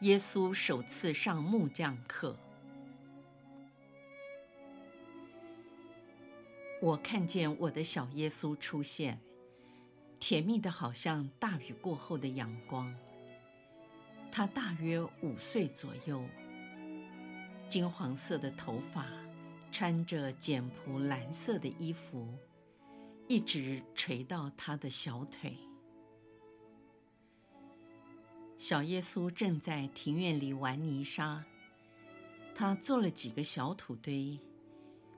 耶稣首次上木匠课。我看见我的小耶稣出现，甜蜜的好像大雨过后的阳光。他大约五岁左右，金黄色的头发，穿着简朴蓝色的衣服，一直垂到他的小腿。小耶稣正在庭院里玩泥沙，他做了几个小土堆，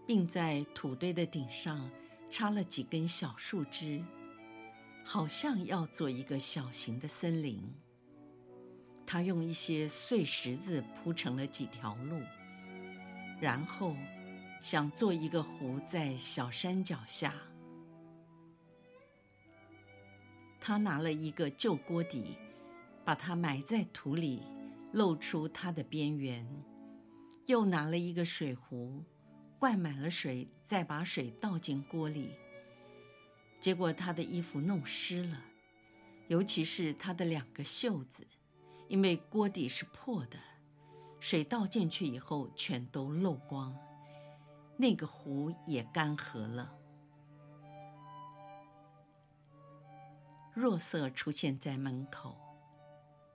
并在土堆的顶上插了几根小树枝，好像要做一个小型的森林。他用一些碎石子铺成了几条路，然后想做一个湖在小山脚下。他拿了一个旧锅底。把它埋在土里，露出它的边缘。又拿了一个水壶，灌满了水，再把水倒进锅里。结果他的衣服弄湿了，尤其是他的两个袖子，因为锅底是破的，水倒进去以后全都漏光。那个壶也干涸了。若瑟出现在门口。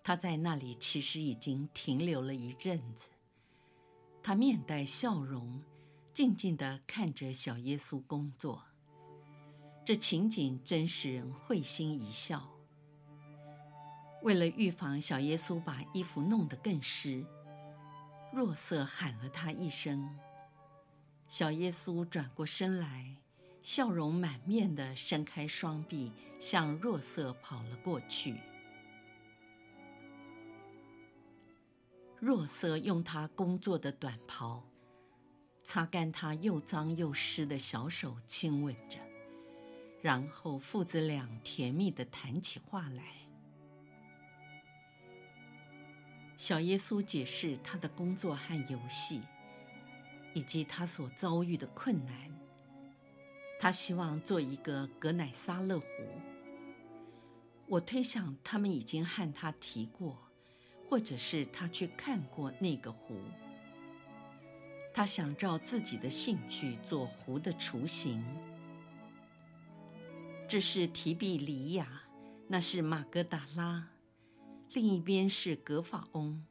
他在那里其实已经停留了一阵子，他面带笑容，静静地看着小耶稣工作。这情景真使人会心一笑。为了预防小耶稣把衣服弄得更湿，若瑟喊了他一声。小耶稣转过身来，笑容满面地伸开双臂，向若瑟跑了过去。若瑟用他工作的短袍擦干他又脏又湿的小手，亲吻着，然后父子俩甜蜜地谈起话来。小耶稣解释他的工作和游戏，以及他所遭遇的困难。他希望做一个格乃撒勒湖。我推想他们已经和他提过。或者是他去看过那个湖，他想照自己的兴趣做湖的雏形。这是提比里亚，那是马格达拉，另一边是格法翁。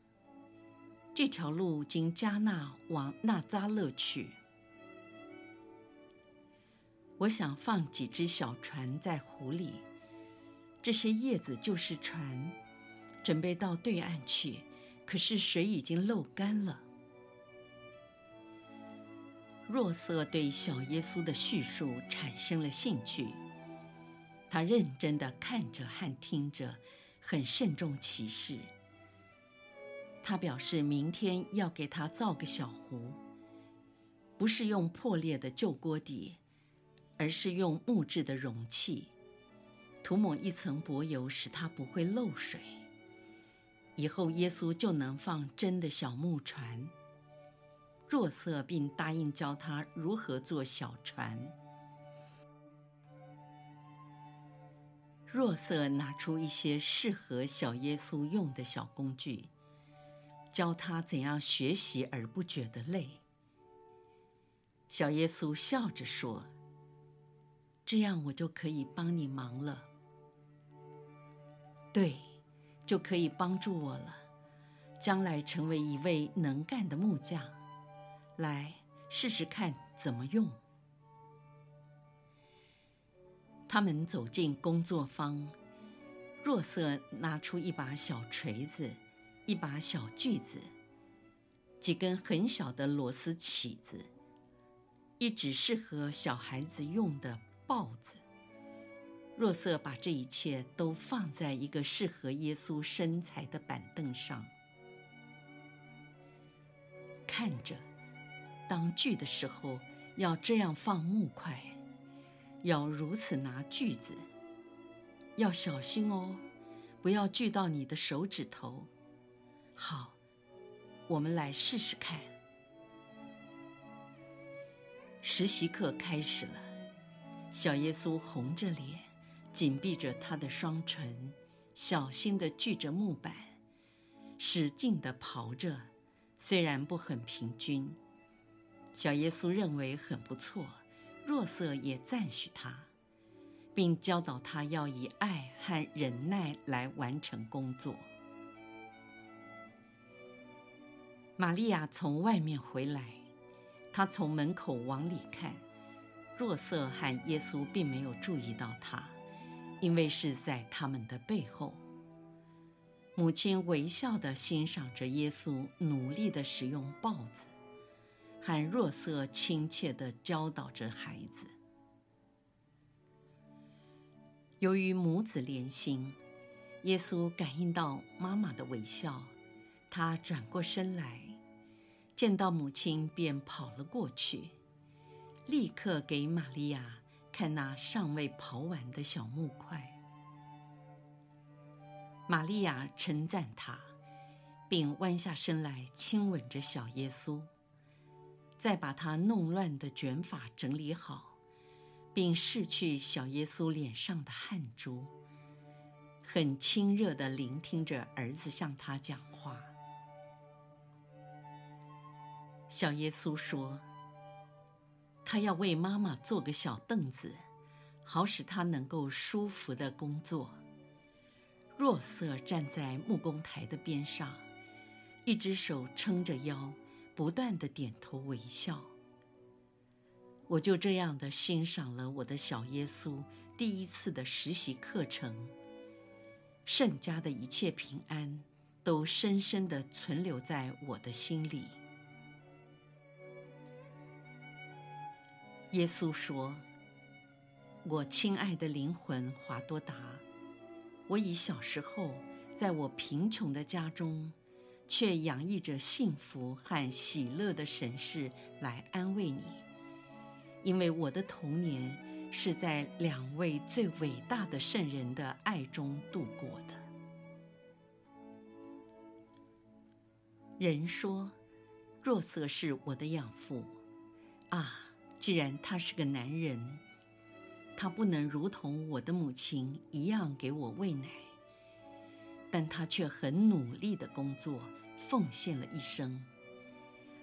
这条路经加纳往纳扎勒去。我想放几只小船在湖里，这些叶子就是船。准备到对岸去，可是水已经漏干了。若瑟对小耶稣的叙述产生了兴趣，他认真地看着和听着，很慎重其事。他表示明天要给他造个小湖，不是用破裂的旧锅底，而是用木质的容器，涂抹一层柏油，使它不会漏水。以后耶稣就能放真的小木船。若瑟并答应教他如何做小船。若瑟拿出一些适合小耶稣用的小工具，教他怎样学习而不觉得累。小耶稣笑着说：“这样我就可以帮你忙了。”对。就可以帮助我了，将来成为一位能干的木匠。来试试看怎么用。他们走进工作坊，若瑟拿出一把小锤子，一把小锯子，几根很小的螺丝起子，一只适合小孩子用的刨子。若瑟把这一切都放在一个适合耶稣身材的板凳上。看着，当锯的时候要这样放木块，要如此拿锯子，要小心哦，不要锯到你的手指头。好，我们来试试看。实习课开始了，小耶稣红着脸，紧闭着他的双唇，小心地锯着木板，使劲地刨着，虽然不很平均。小耶稣认为很不错，若瑟也赞许他，并教导他要以爱和忍耐来完成工作。玛利亚从外面回来。他从门口往里看，若瑟和耶稣并没有注意到他，因为是在他们的背后。母亲微笑地欣赏着耶稣努力地使用刨子，和若瑟亲切地教导着孩子。由于母子连心，耶稣感应到妈妈的微笑，他转过身来。见到母亲，便跑了过去，立刻给玛利亚看那尚未刨完的小木块。玛利亚称赞他，并弯下身来亲吻着小耶稣，再把他弄乱的卷发整理好，并拭去小耶稣脸上的汗珠，很亲热地聆听着儿子向他讲话。小耶稣说：“他要为妈妈做个小凳子，好使她能够舒服的工作。”若瑟站在木工台的边上，一只手撑着腰，不断地点头微笑。我就这样的欣赏了我的小耶稣第一次的实习课程。圣家的一切平安，都深深地存留在我的心里。耶稣说：“我亲爱的灵魂华多达，我以小时候在我贫穷的家中，却洋溢着幸福和喜乐的神事来安慰你，因为我的童年是在两位最伟大的圣人的爱中度过的。”人说：“若瑟是我的养父，啊。”既然他是个男人，他不能如同我的母亲一样给我喂奶，但他却很努力的工作，奉献了一生，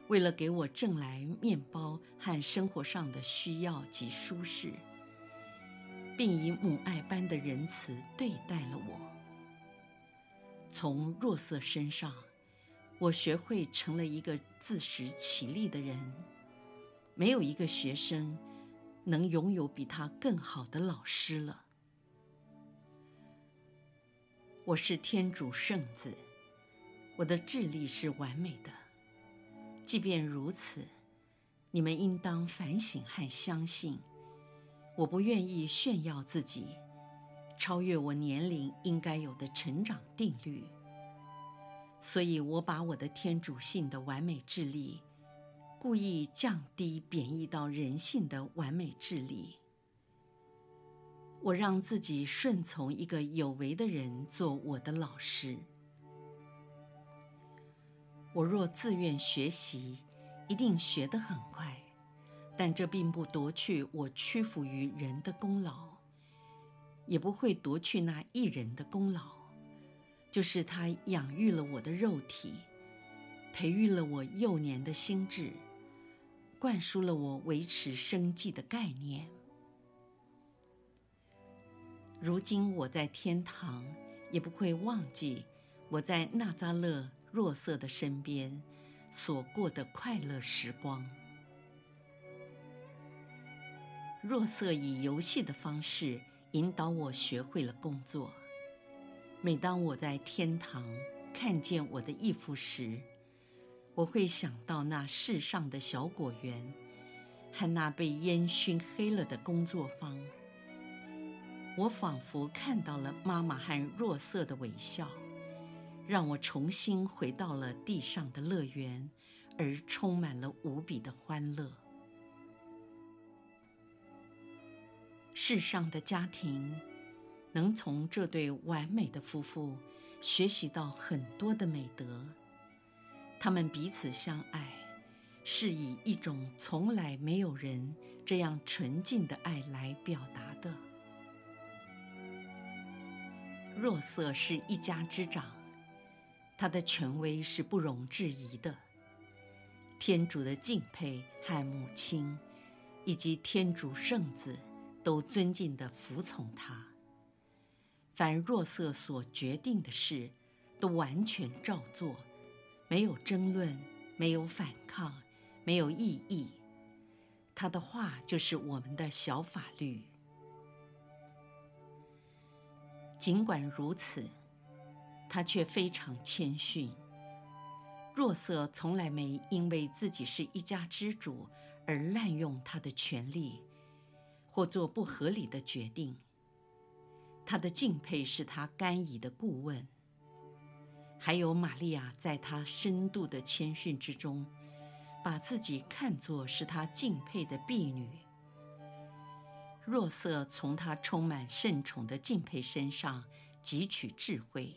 为了给我挣来面包和生活上的需要及舒适，并以母爱般的仁慈对待了我。从若瑟身上，我学会成了一个自食其力的人。没有一个学生能拥有比他更好的老师了。我是天主圣子，我的智力是完美的。即便如此，你们应当反省和相信，我不愿意炫耀自己，超越我年龄应该有的成长定律。所以我把我的天主性的完美智力。故意降低贬义到人性的完美智力。我让自己顺从一个有为的人做我的老师。我若自愿学习，一定学得很快，但这并不夺去我屈服于人的功劳，也不会夺去那一人的功劳，就是他养育了我的肉体，培育了我幼年的心智。灌输了我维持生计的概念。如今我在天堂，也不会忘记我在纳扎勒若瑟的身边所过的快乐时光。若瑟以游戏的方式引导我学会了工作。每当我在天堂看见我的义父时，我会想到那世上的小果园，和那被烟熏黑了的工作坊。我仿佛看到了妈妈和若瑟的微笑，让我重新回到了地上的乐园，而充满了无比的欢乐。世上的家庭能从这对完美的夫妇学习到很多的美德，他们彼此相爱，是以一种从来没有人这样纯净的爱来表达的。若瑟是一家之长，他的权威是不容置疑的。天主的敬佩和母亲，以及天主圣子，都尊敬地服从他。凡若瑟所决定的事，都完全照做，没有争论，没有反抗。没有异议，他的话就是我们的小法律。尽管如此，他却非常谦逊。若瑟从来没因为自己是一家之主而滥用他的权力，或做不合理的决定。他的敬佩是他甘飴的顾问，还有玛利亚在他深度的谦逊之中。把自己看作是他敬佩的婢女。若瑟从他充满圣宠的敬佩身上汲取智慧，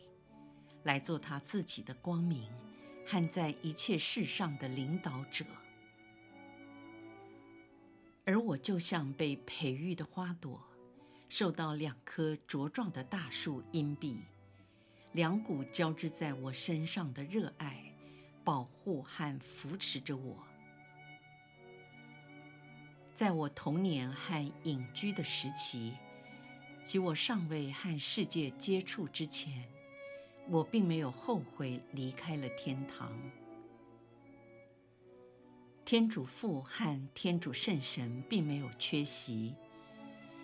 来做他自己的光明，和在一切事上的领导者。而我就像被培育的花朵，受到两棵茁壮的大树荫庇，两股交织在我身上的热爱。保护和扶持着我。在我童年和隐居的时期，及我尚未和世界接触之前，我并没有后悔离开了天堂。天主父和天主圣神并没有缺席，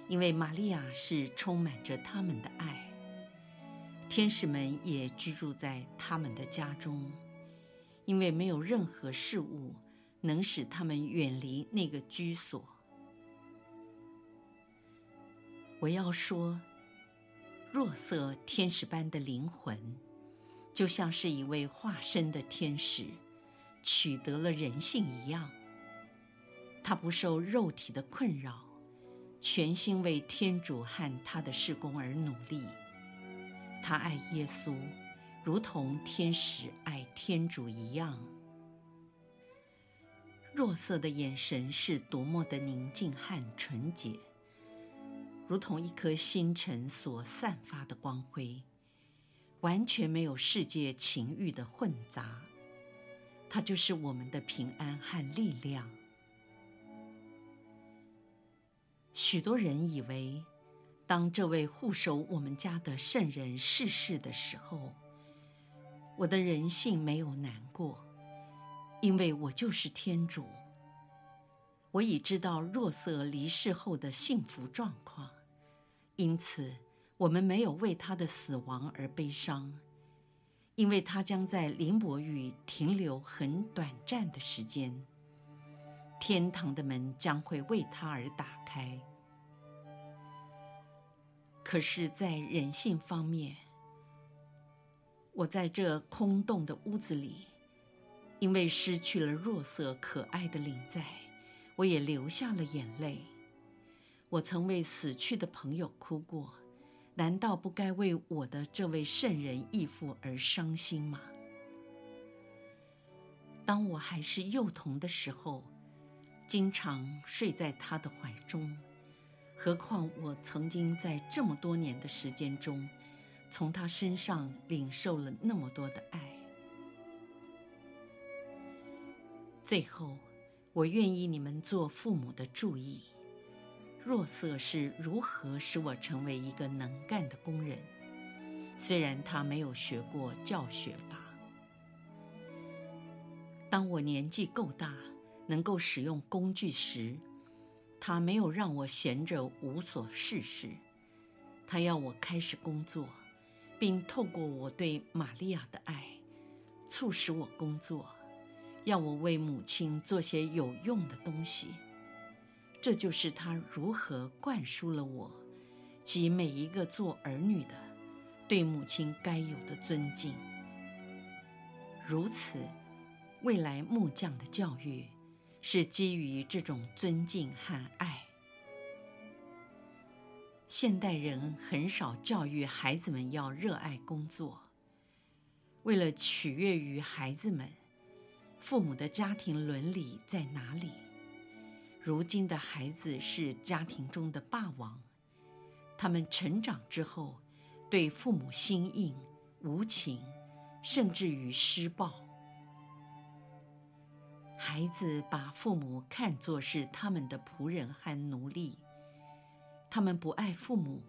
因为玛利亚是充满着他们的爱，天使们也居住在他们的家中。因为没有任何事物能使他们远离那个居所。我要说，若瑟天使般的灵魂，就像是一位化身的天使，取得了人性一样。他不受肉体的困扰，全心为天主和他的事工而努力。他爱耶稣。如同天使爱天主一样，若瑟的眼神是多么的宁静和纯洁，如同一颗星辰所散发的光辉，完全没有世界情欲的混杂。它就是我们的平安和力量。许多人以为，当这位护守我们家的圣人逝世的时候，我的人性没有难过，因为我就是天主。我已知道若瑟离世后的幸福状况，因此我们没有为他的死亡而悲伤，因为他将在林伯域停留很短暂的时间，天堂的门将会为他而打开。可是，在人性方面，我在这空洞的屋子里，因为失去了弱色可爱的临在，我也流下了眼泪。我曾为死去的朋友哭过，难道不该为我的这位圣人义父而伤心吗？当我还是幼童的时候，经常睡在他的怀中，何况我曾经在这么多年的时间中。从他身上领受了那么多的爱。最后，我愿意你们做父母的注意，若瑟是如何使我成为一个能干的工人，虽然他没有学过教学法。当我年纪够大，能够使用工具时，他没有让我闲着无所事事，他要我开始工作。并透过我对玛利亚的爱，促使我工作，要我为母亲做些有用的东西。这就是他如何灌输了我及每一个做儿女的对母亲该有的尊敬。如此，未来木匠的教育是基于这种尊敬和爱。现代人很少教育孩子们要热爱工作。为了取悦于孩子们，父母的家庭伦理在哪里？如今的孩子是家庭中的霸王，他们成长之后，对父母心硬、无情，甚至于施暴。孩子把父母看作是他们的仆人和奴隶。他们不爱父母，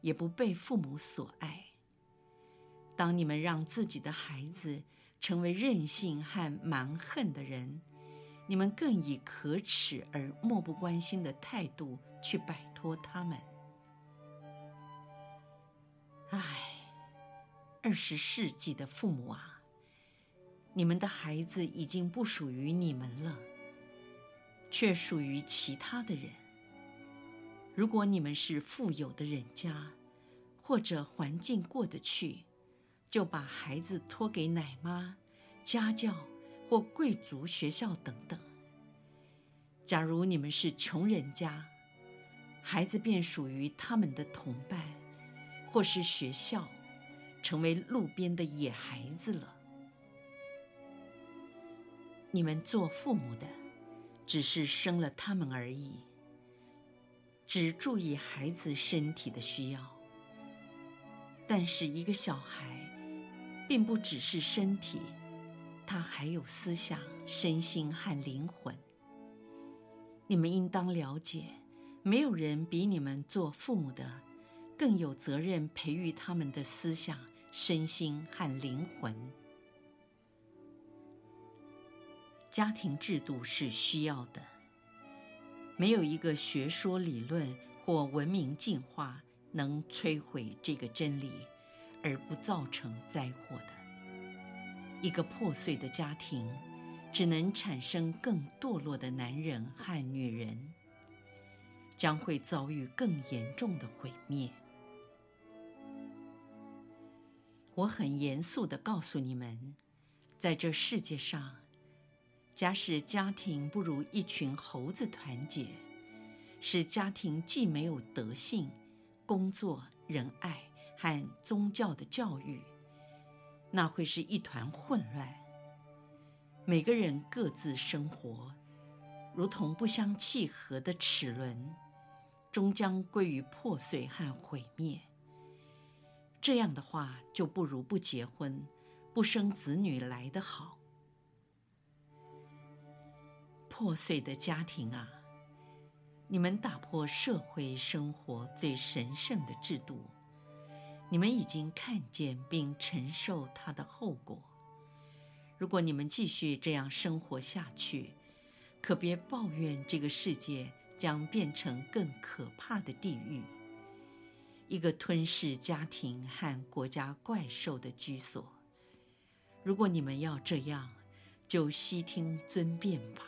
也不被父母所爱。当你们让自己的孩子成为任性和蛮横的人，你们更以可耻而漠不关心的态度去摆脱他们。唉，二十世纪的父母啊，你们的孩子已经不属于你们了，却属于其他的人。如果你们是富有的人家，或者环境过得去，就把孩子托给奶妈、家教或贵族学校等等。假如你们是穷人家，孩子便属于他们的同伴，或是学校，成为路边的野孩子了。你们做父母的，只是生了他们而已。只注意孩子身体的需要，但是一个小孩，并不只是身体，他还有思想、身心和灵魂。你们应当了解，没有人比你们做父母的更有责任培育他们的思想、身心和灵魂。家庭制度是需要的。没有一个学说理论或文明进化能摧毁这个真理，而不造成灾祸的。一个破碎的家庭，只能产生更堕落的男人和女人，将会遭遇更严重的毁灭。我很严肃地告诉你们，在这世界上，假使家庭不如一群猴子团结，使家庭既没有德性、工作、仁爱和宗教的教育，那会是一团混乱。每个人各自生活，如同不相契合的齿轮，终将归于破碎和毁灭。这样的话，就不如不结婚、不生子女来得好。破碎的家庭啊，你们打破社会生活最神圣的制度，你们已经看见并承受它的后果。如果你们继续这样生活下去，可别抱怨这个世界将变成更可怕的地狱，一个吞噬家庭和国家怪兽的居所。如果你们要这样，就悉听尊便吧。